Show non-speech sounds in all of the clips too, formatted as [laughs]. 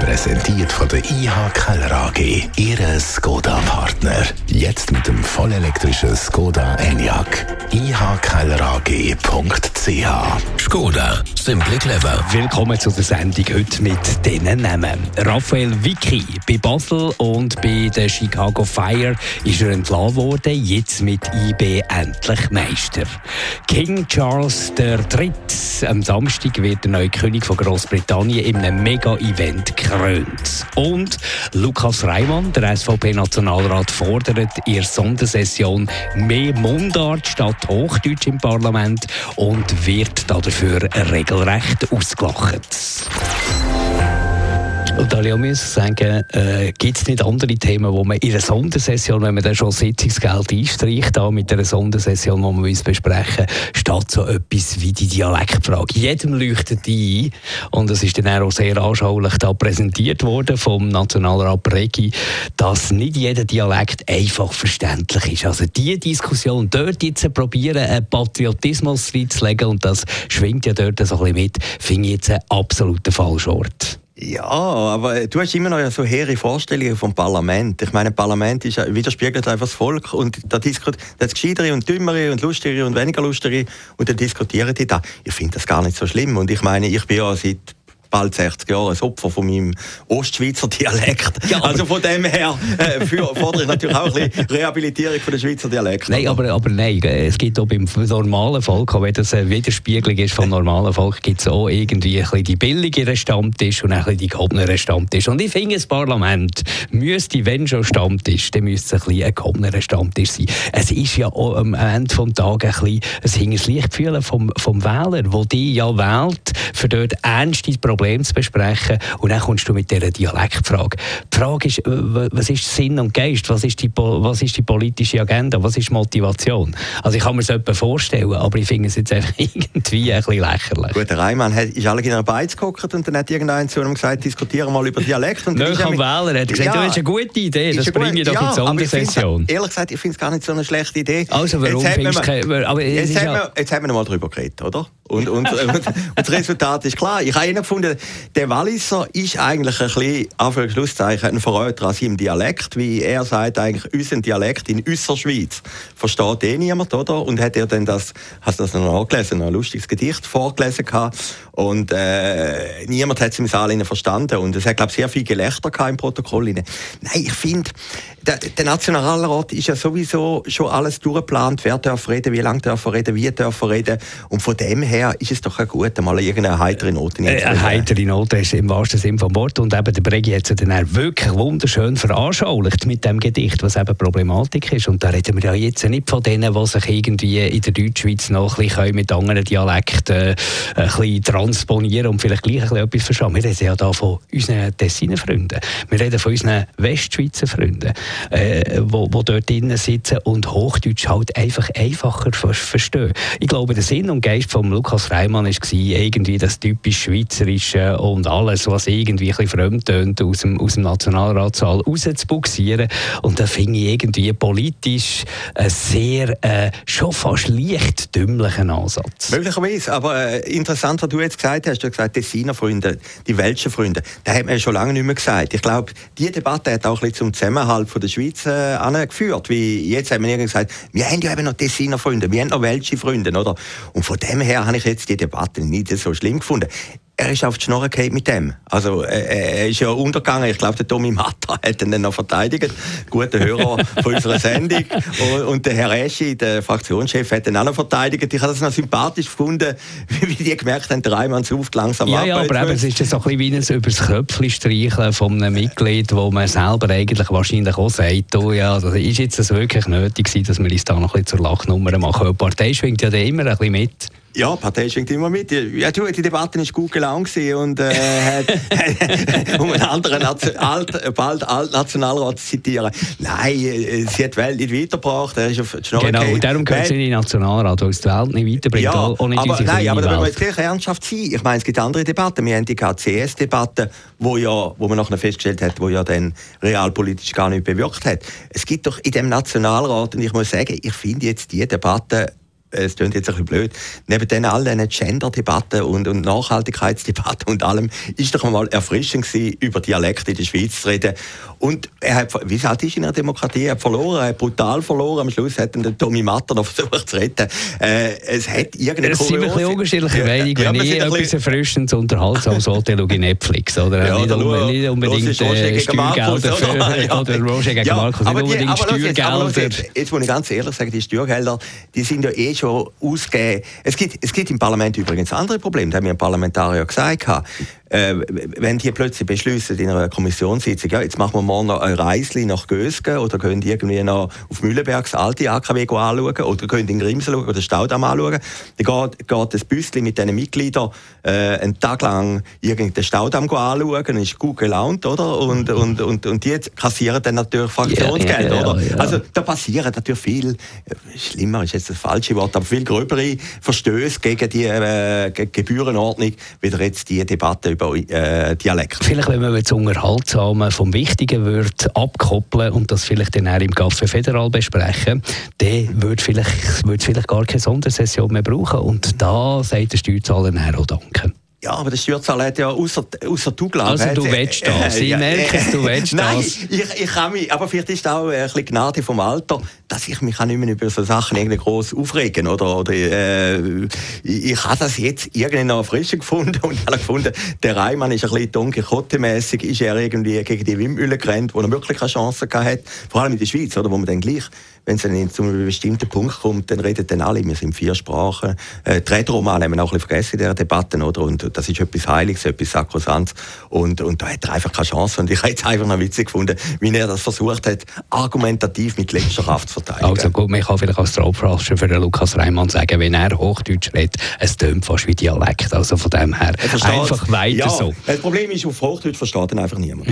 Präsentiert von der IH Keller AG, Ihre Skoda-Partner. Jetzt mit dem vollelektrischen Skoda Enyaq. ihkellerag.ch Skoda, simply clever. Willkommen zu der Sendung heute mit diesen Namen. Raphael Vicky bei Basel und bei der Chicago Fire ist er entlassen worden, jetzt mit IB endlich Meister. King Charles III. Am Samstag wird der neue König von Großbritannien in einem Mega-Event krönt. Und Lukas Reimann, der SVP-Nationalrat, fordert in der Sondersession mehr Mundart statt Hochdeutsch im Parlament und wird dafür regelrecht ausgelacht. Und da ich sagen, äh, gibt es nicht andere Themen, wo man in einer Sondersession, wenn man dann schon Sitzungsgeld einstreicht, da mit einer Sondersession, wo wir uns besprechen, steht so etwas wie die Dialektfrage. Jedem leuchtet die ein. Und es ist dann auch sehr anschaulich da präsentiert worden vom Nationalrat Regi, dass nicht jeder Dialekt einfach verständlich ist. Also die Diskussion dort jetzt probieren, einen Patriotismus reinzulegen, und das schwingt ja dort so ein bisschen mit, finde ich jetzt einen absoluten Falschort. Ja, aber du hast immer noch so hehre Vorstellungen vom Parlament. Ich meine, Parlament ist, widerspiegelt einfach das Volk und da diskutiert das Gescheitere und Dümmere und Lustigere und weniger Lustigere und dann diskutieren die da. Ich finde das gar nicht so schlimm und ich meine, ich bin ja seit bald 60 Jahre ein Opfer von meinem Ostschweizer Dialekt. Ja, also von dem her äh, für, fordere ich natürlich auch ein bisschen Rehabilitierung von der Schweizer Dialekt. Nein, aber, aber nein, es gibt auch beim normalen Volk, auch wenn das eine Widerspiegelung ist vom normalen Volk, gibt es auch irgendwie ein bisschen die billigeren Stammtisch und ein bisschen die gehobenen Stammtisch. Und ich finde, das Parlament müsste, wenn schon Stammtisch, dann müsste es ein bisschen ein gehobener Stammtisch sein. Es ist ja auch am Ende des Tages ein bisschen ein Lichtgefühl vom, vom Wähler, der die ja wählt, für dort ernste Probleme Problem zu besprechen. Und dann kommst du mit dieser Dialektfrage. Die Frage ist, was ist Sinn und Geist? Was ist die, was ist die politische Agenda? Was ist Motivation? Also ich kann mir das vorstellen, aber ich finde es jetzt einfach [laughs] irgendwie ein bisschen lächerlich. Gut, der Reimann hat, ist alle in einer Beiz geguckt und dann hat irgendeiner zu ihm gesagt, diskutieren mal über Dialekt. Und Nö, am Wähler hat gesagt, ja, das ist eine gute Idee, das bringe ich doch ja, in die Sondersession. Ehrlich gesagt, ich finde es gar nicht so eine schlechte Idee. Also warum findest du. Aber jetzt, haben wir, jetzt haben wir noch mal darüber geredet, oder? Und, und, und, [laughs] und, das Resultat ist klar. Ich habe immer gefunden, der Walliser ist eigentlich ein bisschen, Anführungszeichen, ein Verräter an seinem Dialekt, wie er sagt, eigentlich unseren Dialekt in unserer Schweiz. Versteht eh niemand, oder? Und hat er dann das, hast du das noch angelesen, ein lustiges Gedicht vorgelesen gehabt? Und äh, niemand hat es im Saal verstanden. Und es hat, glaube ich, sehr viel Gelächter im Protokoll. Nein, ich finde, der, der Nationalrat ist ja sowieso schon alles durchgeplant, wer darf reden, wie lange darf er reden, wie darf er reden. Und von dem her ist es doch auch gut, mal irgendeine heitere Note äh, Eine heitere Note ist im wahrsten Sinne vom Wort und eben der Bregi hat es dann wirklich wunderschön veranschaulicht mit dem Gedicht, was eben Problematik ist und da reden wir ja jetzt nicht von denen, die sich irgendwie in der Deutschschweiz noch ein bisschen mit anderen Dialekten äh, ein bisschen transponieren und vielleicht gleich ein bisschen etwas verstehen. Wir reden ja da von unseren Tessiner Freunden, wir reden von unseren Westschweizer Freunden äh, wo, wo dort drinnen sitzen und Hochdeutsch halt einfach einfacher verstehen. Ich glaube, der Sinn und Geist von Lukas Reimann war irgendwie das typisch Schweizerische und alles, was irgendwie ein fremd tönt, aus dem, aus dem Nationalratssaal rauszubuxieren. Und da finde ich irgendwie politisch einen sehr, äh, schon fast leicht dümmlichen Ansatz. Möglicherweise, aber äh, interessant, was du jetzt gesagt hast, du hast gesagt, Tessiner Freunde, die Welschen Freunde, das hat man schon lange nicht mehr gesagt. Ich glaube, diese Debatte hat auch ein bisschen zum Zusammenhalt von der Schweiz äh, angeführt. Wie jetzt haben wir gesagt, wir haben ja eben noch Tessiner Freunde, wir haben noch welche Freunde, oder? Und von dem her habe ich jetzt die Debatte nicht so schlimm gefunden er ist auf die Schnorre mit dem. Also äh, er ist ja untergegangen. Ich glaube, der Tommy Matta hat ihn dann noch verteidigt. Guter Hörer [laughs] von unserer Sendung. Und, und, der Herr Eschi, der Fraktionschef, hat ihn auch noch verteidigt. Ich habe das noch sympathisch gefunden, [laughs] wie die gemerkt haben, der Reimann sucht langsam ja, ab. Ja, aber eben, es ist so ein bisschen wie ein übers Köpfchen streicheln von einem Mitglied, wo man selber eigentlich wahrscheinlich auch sagt, oh ja, also ist jetzt das wirklich nötig gewesen, dass wir uns da noch ein bisschen zur Lachnummer machen? Die Partei schwingt ja da immer ein bisschen mit. Ja, die Partei schwingt immer mit. Ja, du, die Debatte war gut gelaunt und äh, hat, [laughs] um einen anderen Nation, alt, bald alt Nationalrat zu zitieren. Nein, äh, sie hat die Welt nicht weitergebracht. Er ist auf die Schnur Genau, und darum gehört sie in den Nationalrat, weil es die Welt nicht weiterbringt. Ja, aber, nein, aber da müssen wir jetzt gleich ernsthaft sein. Ich meine, es gibt andere Debatten. Wir haben die KCS-Debatte, wo, ja, wo man nachher festgestellt hat, wo ja dann realpolitisch gar nicht bewirkt hat. Es gibt doch in dem Nationalrat, und ich muss sagen, ich finde jetzt die Debatte es klingt jetzt ein bisschen blöd, neben den all diesen Gender-Debatten und, und Nachhaltigkeitsdebatten und allem, ist doch mal erfrischend gewesen, über Dialekte in der Schweiz zu reden. Und er hat, wie es halt ist in einer Demokratie, er hat verloren, er hat brutal verloren. Am Schluss hat dann Tommy Matter noch versucht zu retten. Äh, es hat irgendeine Es sind ein bisschen unterschiedliche Meinungen. Wenn ja, ich etwas erfrischendes, unterhaltsames [laughs] schaue, schaue ich Netflix. Oder ja, nicht, um, nicht unbedingt äh, Steuergelder für, oder, oder Roger gegen ja, Markus, nicht unbedingt Steuergelder. Jetzt, jetzt muss ich ganz ehrlich sagen, die Steuergelder, die sind ja eh schon ausgegeben. Es gibt, es gibt im Parlament übrigens andere Probleme, das haben ein Parlamentarier gesagt äh, wenn die plötzlich beschließen in einer Kommissionssitzung, ja, jetzt machen wir morgen noch ein Reisli nach Gösgen oder können irgendwie noch auf Mühlenberg das alte AKW anschauen oder können in Grimsel schauen oder den Staudamm anschauen, dann geht, geht das Büsschen mit diesen Mitgliedern äh, einen Tag lang den Staudamm anschauen, ist gut gelaunt, oder? Und, und, und, und die kassieren dann natürlich Fraktionsgeld, yeah, yeah, oder? Yeah. Also da passieren natürlich viel, äh, schlimmer ist jetzt das falsche Wort, aber viel gröbere Verstöße gegen die äh, Gebührenordnung, wie jetzt die Debatte über äh, Dialekt. Vielleicht, wenn man das Unterhaltsame vom Wichtigen würde abkoppeln und das vielleicht dann auch im Café Federal besprechen, dann würde vielleicht, würde vielleicht gar keine Sondersession mehr brauchen. Und da sagt der Steuerzahler auch Danke. Ja, aber der Steuerzahler hat ja außer, außer du glaubst. Also du willst [laughs] das. Ich merke es, du willst Nein, das. Ich, ich kann mich, aber vielleicht ist auch ein bisschen Gnade vom Alter, dass ich mich nicht mehr über so Sachen irgendwie groß aufregen oder, oder äh, ich, ich habe das jetzt irgendwie noch frisch gefunden [laughs] und habe gefunden, der Reimann ist ein bisschen Don Quixote-mässig, ist er irgendwie gegen die Windmühle gerannt, wo er wirklich keine Chance gehabt vor allem in der Schweiz, oder, wo man dann gleich wenn es dann zu einem bestimmten Punkt kommt, dann reden dann alle, wir sind vier Sprachen. Äh, die Rätoromane haben wir auch ein bisschen vergessen in dieser Debatte, oder? Und das ist etwas Heiliges, etwas Sakrosantes. Und, und da hat er einfach keine Chance. Und ich habe jetzt einfach noch witzig gefunden, wie er das versucht hat, argumentativ mit letzter Kraft zu verteidigen. Also gut, man kann vielleicht als Traubflasche für den Lukas Reimann sagen, wenn er Hochdeutsch redet, es tönt fast wie Dialekt. Also von dem her einfach weiter ja, so. Das Problem ist, auf Hochdeutsch versteht ihn einfach niemand.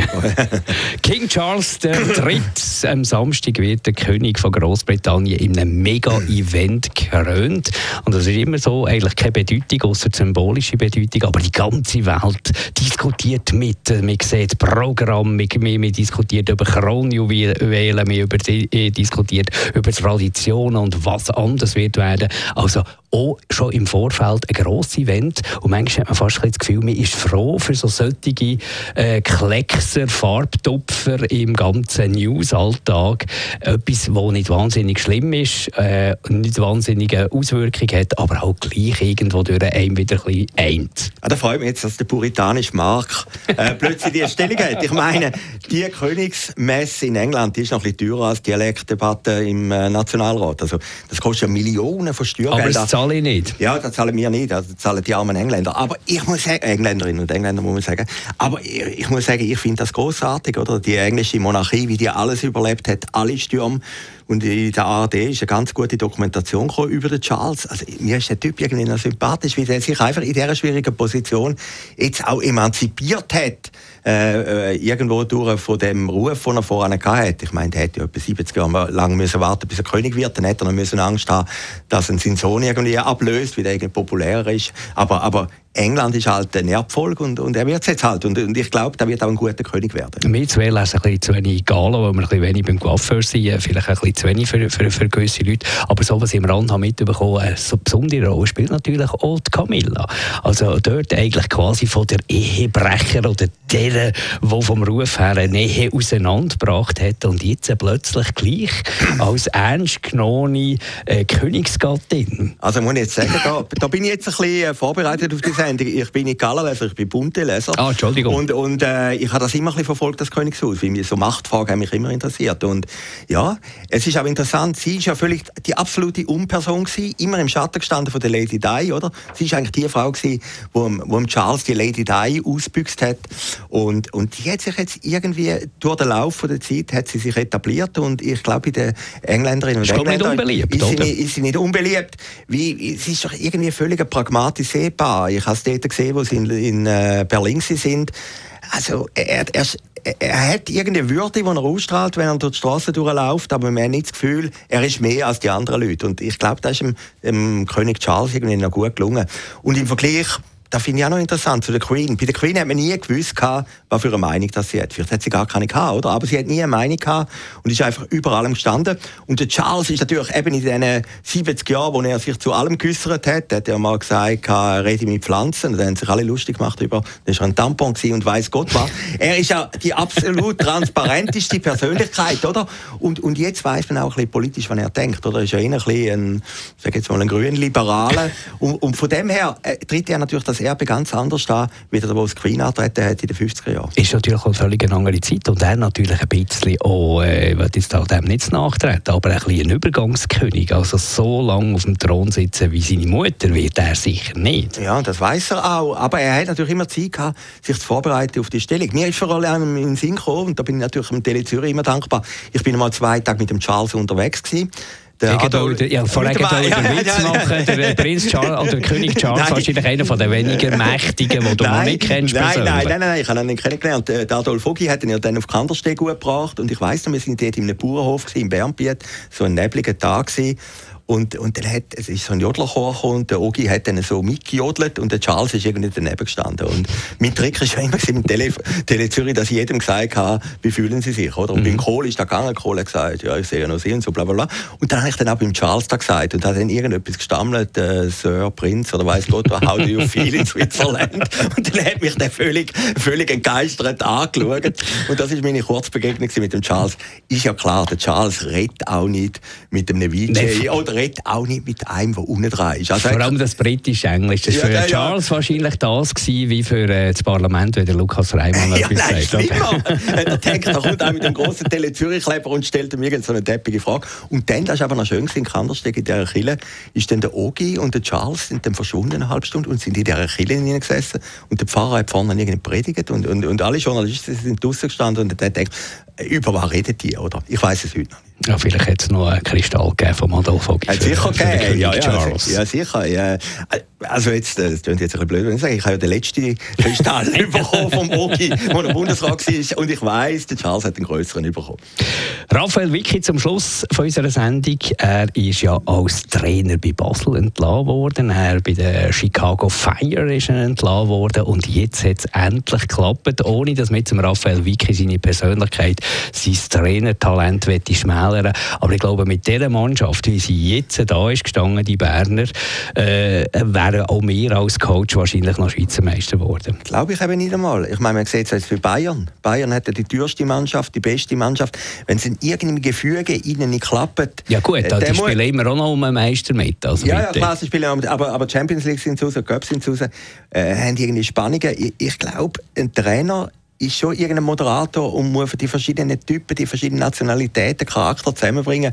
[laughs] King Charles III. am Samstag wird der König von Großbritannien in einem Mega-Event gekrönt. Und das ist immer so, eigentlich keine Bedeutung, außer symbolische Bedeutung, aber die ganze Welt diskutiert mit. Man sieht Programm, man, man diskutiert über Kronjuwelen, man über, äh, diskutiert über Traditionen und was anders wird werden. Also auch schon im Vorfeld ein grosses Event und manchmal hat man fast das Gefühl, man ist froh für so solche äh, Kleckser, Farbtupfer im ganzen News-Alltag. Etwas, das nicht wahnsinnig schlimm ist, äh, nicht wahnsinnige Auswirkungen hat, aber auch gleich irgendwo durch einen wieder ein bisschen eint. Ah, da freut mich jetzt, dass der puritanische Mark äh, plötzlich die Stellung hat. Ich meine, die Königsmesse in England die ist noch ein bisschen teurer als die Dialektdebatte im äh, Nationalrat. Also, das kostet ja Millionen von Steuergeldern zahle ich nicht. Ja, das zahlen wir nicht, das zahlen die armen Engländer. Aber ich muss sagen, Engländerinnen und Engländer muss man sagen, aber ich, ich muss sagen, ich finde das großartig, oder? Die englische Monarchie, wie die alles überlebt hat, alle Stürme. Und in der ARD ist eine ganz gute Dokumentation über den Charles. Also, mir ist der Typ irgendwie noch sympathisch, wie der sich einfach in dieser schwierigen Position jetzt auch emanzipiert hat. Äh, äh, irgendwo durch von dem Ruf, den er vorher hatte. Ich meine, der hätte ja etwa 70 Jahre lang müssen warten, bis er König wird. Dann hätte er noch müssen Angst haben, dass er seinen Sohn irgendwie ablöst, weil er irgendwie populärer ist. Aber, aber England ist halt ein Erbfolge und, und er wird es jetzt halt. Und, und ich glaube, er wird auch ein guter König werden. Wir zwei lesen ein bisschen zu wenig Gala, weil wir ein bisschen wenig beim Coiffeur sind, vielleicht ein bisschen zu wenig für, für, für gewisse Leute. Aber so, was ich im Rand habe mitbekommen habe, so eine besondere Rolle spielt natürlich auch die Camilla. Also dort eigentlich quasi von der Ehebrecher oder der, der vom Ruf her eine Ehe auseinandergebracht hat und jetzt plötzlich gleich als ernst genommene äh, Königsgattin. Also muss ich jetzt sagen, da, da bin ich jetzt ein bisschen äh, vorbereitet auf die Sendung haben, ich bin nicht Gallerleser, ich bin Bunte-Leser. Ah, Entschuldigung. Und, und äh, ich habe das immer ein bisschen verfolgt, das Königshaus, weil mich so Machtfragen haben mich immer interessiert. Und ja, es ist aber interessant, sie ist ja völlig die absolute Unperson gewesen, immer im Schatten gestanden von der Lady Di, oder? Sie ist eigentlich die Frau gewesen, wo, wo Charles die Lady Di ausbüchst hat. Und, und die hat sich jetzt irgendwie durch den Lauf der Zeit hat sie sich etabliert und ich glaube, bei den Engländerinnen und Engländern ist, ist, sie nicht, ist sie nicht unbeliebt. Wie, sie ist doch irgendwie völlig pragmatisch sehbar. Ich habe es dort gesehen, wo sie in, in äh, Berlin sind. Also er, er, er hat irgendeine Würde, die er ausstrahlt, wenn er durch die Straße durchläuft, aber man hat nicht das Gefühl, er ist mehr als die anderen Leute. Und ich glaube, das ist dem, dem König Charles irgendwie noch gut gelungen. Und im Vergleich das finde ich auch noch interessant zu der Queen. Bei der Queen hat man nie gewusst, was für eine Meinung das sie hat. Vielleicht hat sie gar keine gehabt, oder? Aber sie hat nie eine Meinung gehabt und ist einfach über allem gestanden. Und der Charles ist natürlich eben in diesen 70 Jahren, wo er sich zu allem geäußert hat, hat er mal gesagt, er rede mit Pflanzen. Und dann haben sich alle lustig gemacht über, das war ein Tampon und weiß Gott was. er ist ja die absolut [laughs] transparenteste Persönlichkeit, oder? Und, und jetzt weiß man auch ein bisschen politisch, was er denkt, oder? Er ist ja eher ein bisschen ein, sag jetzt mal, ein grün Liberaler. Und, und von dem her äh, tritt er natürlich das das Erbe ganz anders da, wie der, das Queen antreten hat in den 50er Jahren. Ist natürlich eine völlig andere Zeit und er natürlich ein bisschen auch, äh, ich jetzt auch dem nicht nachtreten, aber ein bisschen ein Übergangskönig, also so lange auf dem Thron sitzen wie seine Mutter wird er sicher nicht. Ja, das weiß er auch, aber er hat natürlich immer Zeit gehabt, sich zu vorbereiten auf die Stellung. Mir ist vor allem in den Sinn gekommen, und da bin ich natürlich im Tele Zürich immer dankbar, ich bin mal zwei Tage mit dem Charles unterwegs gewesen der Adolf, ja, vorher ja, ja, den Witz machen, [laughs] der Prinz Charles oder König Charles nein. wahrscheinlich einer von den weniger Mächtigen, die du nein, noch nicht kennst. Nein, nein, nein, nein, ich habe ihn nicht kennengelernt. Der Adolf Ogi hat ihn ja dann auf Kandersteg gebracht und ich weiss noch, wir sind dort in einem Bauernhof in Bernbiet, so ein nebliger Tag gewesen. Und, und dann hat, es ist so ein Jodlerchor gekommen und der Ogi hat dann so mitgejodelt und der Charles ist irgendwie daneben gestanden. Und mein Trick war immer im Tele, Tele Zürich, dass ich jedem gesagt habe, wie fühlen sie sich, oder? Und mhm. beim Kohl ist da gegangen, Kohl hat gesagt, ja, ich sehe ja noch sie und so, bla, bla, bla. Und dann habe ich dann auch beim Charles da gesagt und hat dann irgendetwas gestammelt, äh, Sir, Prinz oder weiß Gott, how do you feel in Switzerland? [laughs] Und dann hat mich der völlig, völlig entgeistert angeschaut. Und das ist meine Kurzbegegnung mit dem Charles. Ist ja klar, der Charles redet auch nicht mit einem VJ oder redet auch nicht mit einem, der unten dran ist. Also Vor allem das britisch-englisch. Das war ja, für ja, Charles ja. wahrscheinlich das gewesen, wie für äh, das Parlament, wie der Lukas Reimann ja, etwas nein, sagt. Schlimmer. der denkt, er kommt auch mit dem grossen Tele Zürich-Kleber und stellt ihm irgend so eine deppige Frage. Und dann, das ist aber noch schön in Kandersteg in dieser Kille, ist dann der Ogi und der Charles sind dann verschwunden eine halbe Stunde und sind in dieser Kille gesessen und der Pfarrer hat vorne irgendwie predigt und, und, und alle Journalisten sind draußen gestanden und dann denkt, über was redet die, oder? Ich weiß es heute noch nicht. Ja, vielleicht hat es noch einen Kristall gegeben vom Adolf Ogi. Hat sicher gegeben, ja, ja, ja, sicher. Ja. Also jetzt, äh, das klingt jetzt ein bisschen blöd, wenn ich sage, ich habe ja den letzten Kristall [laughs] bekommen vom Ogi, der der Bundesrat war und ich weiss, der Charles hat den größeren bekommen. Raphael Wicki zum Schluss von unserer Sendung. Er ist ja als Trainer bei Basel entlassen worden, er bei der Chicago Fire ist er entlassen worden und jetzt hat es endlich geklappt, ohne dass mit dem Raphael Wicki seine Persönlichkeit, sein Trainertalent schmälern Aber ich glaube, mit dieser Mannschaft, wie sie jetzt da ist gestanden, die Berner, äh, wären auch wir als Coach wahrscheinlich noch Schweizer Meister geworden. Glaube ich eben nicht einmal. Ich meine, man sieht es jetzt für Bayern. Bayern hat ja die teuerste Mannschaft, die beste Mannschaft. Wenn es in irgendeinem Gefüge ihnen nicht klappt... Ja gut, äh, die spielen immer auch noch um einen Meister mit. Also ja, ja, klar, sie spielen aber, aber Champions League sind raus, Cups sind raus, äh, haben irgendwie Spannungen. Ich, ich glaube, ein Trainer ist schon irgendein Moderator und muss für die verschiedenen Typen, die verschiedenen Nationalitäten, Charakter zusammenbringen.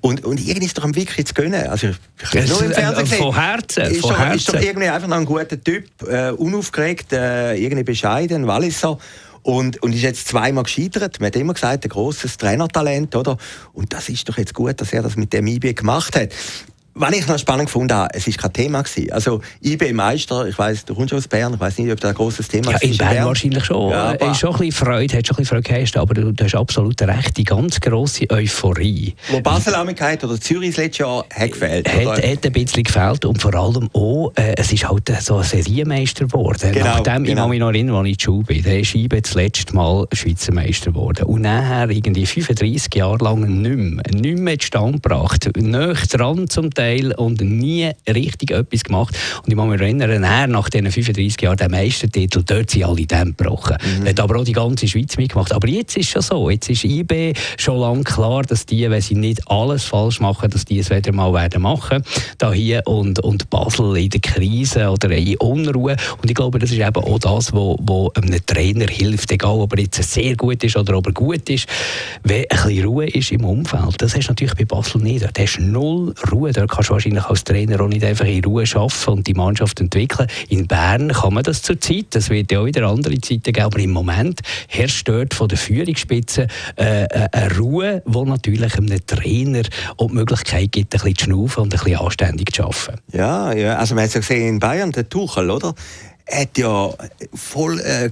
Und, und irgendwie ist doch am wirklich zu gönnen. Also, ich kann nur im Fernsehen sehen. Von Herzen. Ist, von doch, Herzen. ist doch irgendwie einfach noch ein guter Typ, äh, unaufgeregt, äh, irgendwie bescheiden, Walliser. Und, und ist jetzt zweimal gescheitert. Man hat immer gesagt, ein grosses Trainertalent, oder? Und das ist doch jetzt gut, dass er das mit dem IB gemacht hat. Was ich noch spannend gefunden habe, es war kein Thema. Gewesen. Also IB Meister, ich weiss, du kommst aus Bern, ich weiß nicht, ob das ein grosses Thema ja, ist. In Bern, Bern wahrscheinlich schon. Ja, aber ist schon ein bisschen Freude, hat schon ein bisschen Freude gehabt, aber du, du hast absolut recht, die ganz grosse Euphorie. Wo Basel gehabt, oder Zürich letztes Jahr hat gefehlt. Hat, hat ein bisschen gefehlt und vor allem auch, äh, es ist halt so ein Serienmeister geworden. Genau, Nachdem, genau. ich kann mich noch erinnern, als ich in Schule bin, der ist IB das letzte Mal Schweizer Meister geworden. Und nachher irgendwie 35 Jahre lang nicht mehr, nicht mehr zustande gebracht. Näher dran zum Teil Teil und nie richtig etwas gemacht. Und ich muss mich erinnern, er nach diesen 35 Jahren, der Meistertitel, dort sind alle Dämme gebrochen. Mhm. Er hat aber auch die ganze Schweiz mitgemacht. Aber jetzt ist es schon so. Jetzt ist IB schon lange klar, dass die, wenn sie nicht alles falsch machen, dass die es wieder mal werden machen. Da hier und, und Basel in der Krise oder in Unruhe. Und ich glaube, das ist eben auch das, was wo, einem Trainer hilft, egal ob er jetzt sehr gut ist oder ob er gut ist, wenn ein bisschen Ruhe ist im Umfeld. Das hast du natürlich bei Basel nicht. Da hast du null Ruhe. Da kannst du wahrscheinlich als Trainer auch nicht einfach in Ruhe arbeiten und die Mannschaft entwickeln. In Bern kann man das zurzeit. Das wird ja auch wieder andere Zeiten geben. Aber im Moment herrscht dort von der Führungsspitze äh, äh eine Ruhe, die natürlich einem Trainer auch die Möglichkeit gibt, ein bisschen zu schnaufen und ein bisschen anständig zu arbeiten. Ja, ja. also man hat es ja gesehen in Bayern, der Tuchel, oder? Hat ja voll äh,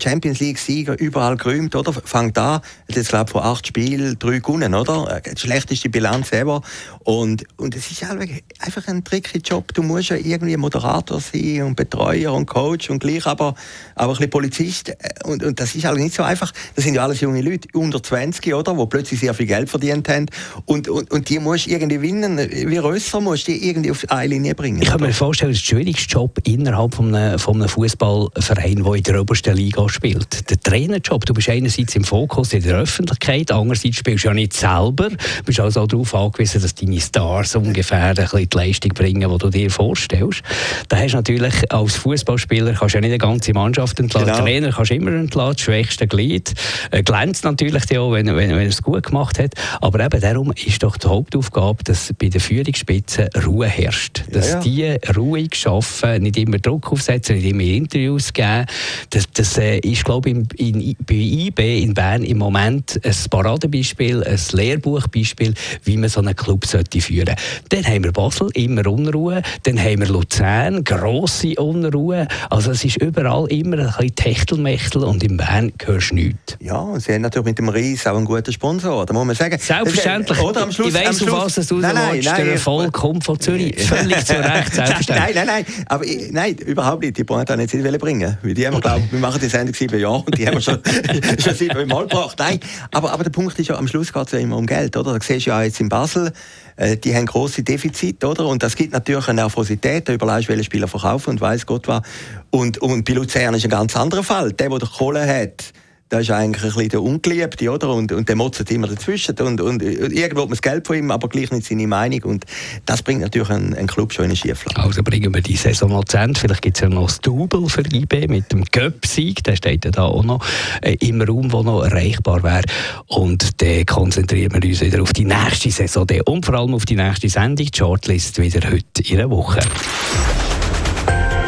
Champions League-Sieger überall gerühmt, oder? Fängt an, jetzt, glaube von acht Spielen drei gewonnen, oder? Die schlechteste Bilanz ever. Und, und es ist einfach ein tricky Job. Du musst ja irgendwie Moderator sein und Betreuer und Coach und gleich aber, aber ein bisschen Polizist. Und, und das ist halt nicht so einfach. Das sind ja alles junge Leute, unter 20, oder? Die plötzlich sehr viel Geld verdient haben. Und, und, und die musst du irgendwie gewinnen. Wie Rösser musst du die irgendwie auf eine Linie bringen. Ich kann mir vorstellen, das ist der schwierigste Job innerhalb von einem, von einem Fußballverein, der in der obersten Liga spielt. Der Trainerjob, du bist einerseits im Fokus in der Öffentlichkeit, andererseits spielst du ja nicht selber, du bist also auch darauf angewiesen, dass deine Stars ungefähr ein bisschen die Leistung bringen, die du dir vorstellst. Da hast du natürlich als Fußballspieler kannst du ja nicht eine ganze Mannschaft entlassen. Genau. Trainer kannst du immer entlassen, das schwächste Glied. Äh, glänzt natürlich auch, wenn, wenn, wenn er es gut gemacht hat. Aber eben darum ist doch die Hauptaufgabe, dass bei der Führungsspitze Ruhe herrscht. Dass ja, ja. die ruhig schaffen, nicht immer Druck aufsetzen, nicht immer Interviews geben. Das, das äh, ist, glaube ich, in, in, bei IB in Bern im Moment ein Paradebeispiel, ein Lehrbuchbeispiel, wie man so einen Club sollte führen sollte. Dann haben wir Basel, immer Unruhe. Dann haben wir Luzern, grosse Unruhe. Also es ist überall immer ein bisschen Techtelmechtel und in Bern hörst du nichts. Ja, und sie haben natürlich mit dem Ries auch einen guten Sponsor, da muss man sagen. Selbstverständlich. Oder am Schluss, ich weiss, auf was du nein, nein, nein, der Erfolg kommt von Zürich. [laughs] Völlig zu Recht, selbstverständlich. Nein, nein, nein. Aber nein, überhaupt nicht. Die Pointe nicht wollen bringen. Weil die haben wir, [laughs] glaub, wir machen die Sendung sieben Jahre und die haben wir schon, [laughs] [laughs] schon sieben Mal gebracht. Nein, aber, aber der Punkt ist ja, am Schluss geht es ja immer um Geld, oder? Da siehst du ja jetzt in Basel, äh, die haben grosse Defizite, oder? Und das gibt natürlich eine Nervosität. Da überlegst du, welche Spieler verkaufen und weiß Gott was. Und, und bei Luzern ist ein ganz anderer Fall. Der, der Kohle hat, das ist eigentlich ein bisschen der Ungeliebte, oder? Und, und der motzt immer dazwischen. Und, und, und irgendwo hat man das Geld von ihm, aber gleich nicht seine Meinung. Und das bringt natürlich einen, einen Club schon in eine Schieflage. Also bringen wir die Saison noch zu Ende. Vielleicht gibt es ja noch das Double für IB mit dem Göpp-Sieg. Der steht ja da auch noch äh, im Raum, der noch erreichbar wäre. Und dann konzentrieren wir uns wieder auf die nächste Saison und vor allem auf die nächste Sendung. Die Shortlist wieder heute in einer Woche.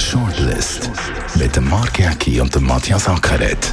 Shortlist mit dem Mark Jäcki und dem Matthias Ackeret